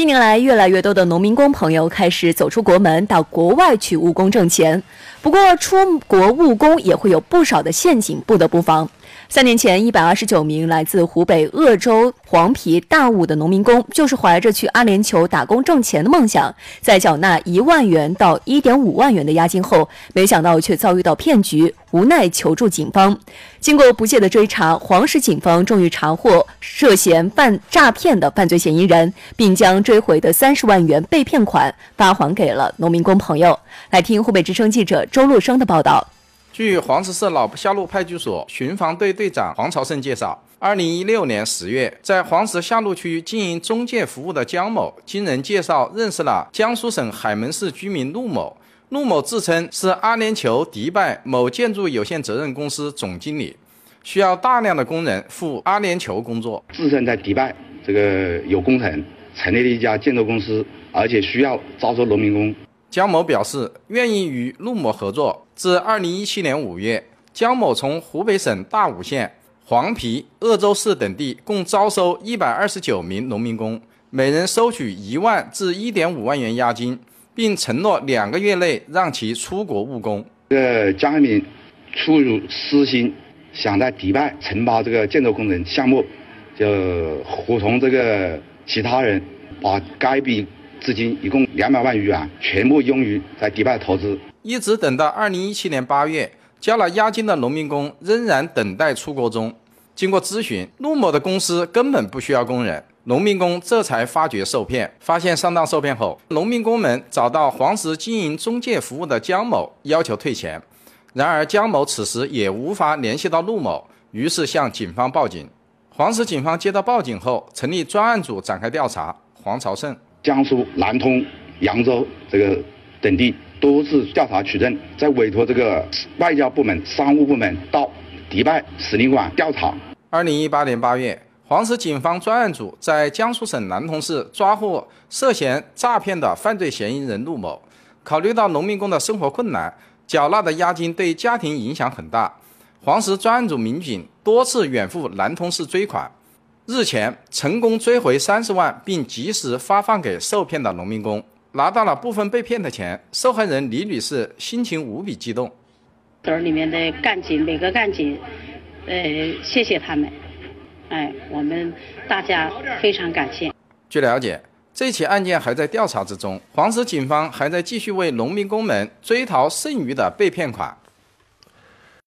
近年来，越来越多的农民工朋友开始走出国门，到国外去务工挣钱。不过，出国务工也会有不少的陷阱，不得不防。三年前，一百二十九名来自湖北鄂州黄陂大悟的农民工，就是怀着去阿联酋打工挣钱的梦想，在缴纳一万元到一点五万元的押金后，没想到却遭遇到骗局，无奈求助警方。经过不懈的追查，黄石警方终于查获涉嫌犯诈骗的犯罪嫌疑人，并将追回的三十万元被骗款发还给了农民工朋友。来听湖北之声记者周路生的报道。据黄石市老下路派出所巡防队队长黄朝胜介绍，二零一六年十月，在黄石下路区经营中介服务的江某，经人介绍认识了江苏省海门市居民陆某。陆某自称是阿联酋迪拜某建筑有限责任公司总经理，需要大量的工人赴阿联酋工作。自称在迪拜这个有工程，成立了一家建筑公司，而且需要招收农民工。江某表示愿意与陆某合作。自二零一七年五月，江某从湖北省大悟县、黄陂、鄂州市等地共招收一百二十九名农民工，每人收取一万至一点五万元押金，并承诺两个月内让其出国务工。这江海明出于私心，想在迪拜承包这个建筑工程项目，就伙同这个其他人，把该笔。资金一共两百万余元，全部用于在迪拜投资。一直等到二零一七年八月，交了押金的农民工仍然等待出国中。经过咨询，陆某的公司根本不需要工人，农民工这才发觉受骗。发现上当受骗后，农民工们找到黄石经营中介服务的江某，要求退钱。然而江某此时也无法联系到陆某，于是向警方报警。黄石警方接到报警后，成立专案组展开调查。黄朝胜。江苏南通、扬州这个等地多次调查取证，再委托这个外交部门、商务部门到迪拜使领馆调查。二零一八年八月，黄石警方专案组在江苏省南通市抓获涉嫌诈骗的犯罪嫌疑人陆某。考虑到农民工的生活困难，缴纳的押金对家庭影响很大，黄石专案组民警多次远赴南通市追款。日前成功追回三十万，并及时发放给受骗的农民工，拿到了部分被骗的钱。受害人李女士心情无比激动。队里面的干警，每个干警，呃，谢谢他们，哎，我们大家非常感谢。据了解，这起案件还在调查之中，黄石警方还在继续为农民工们追讨剩余的被骗款。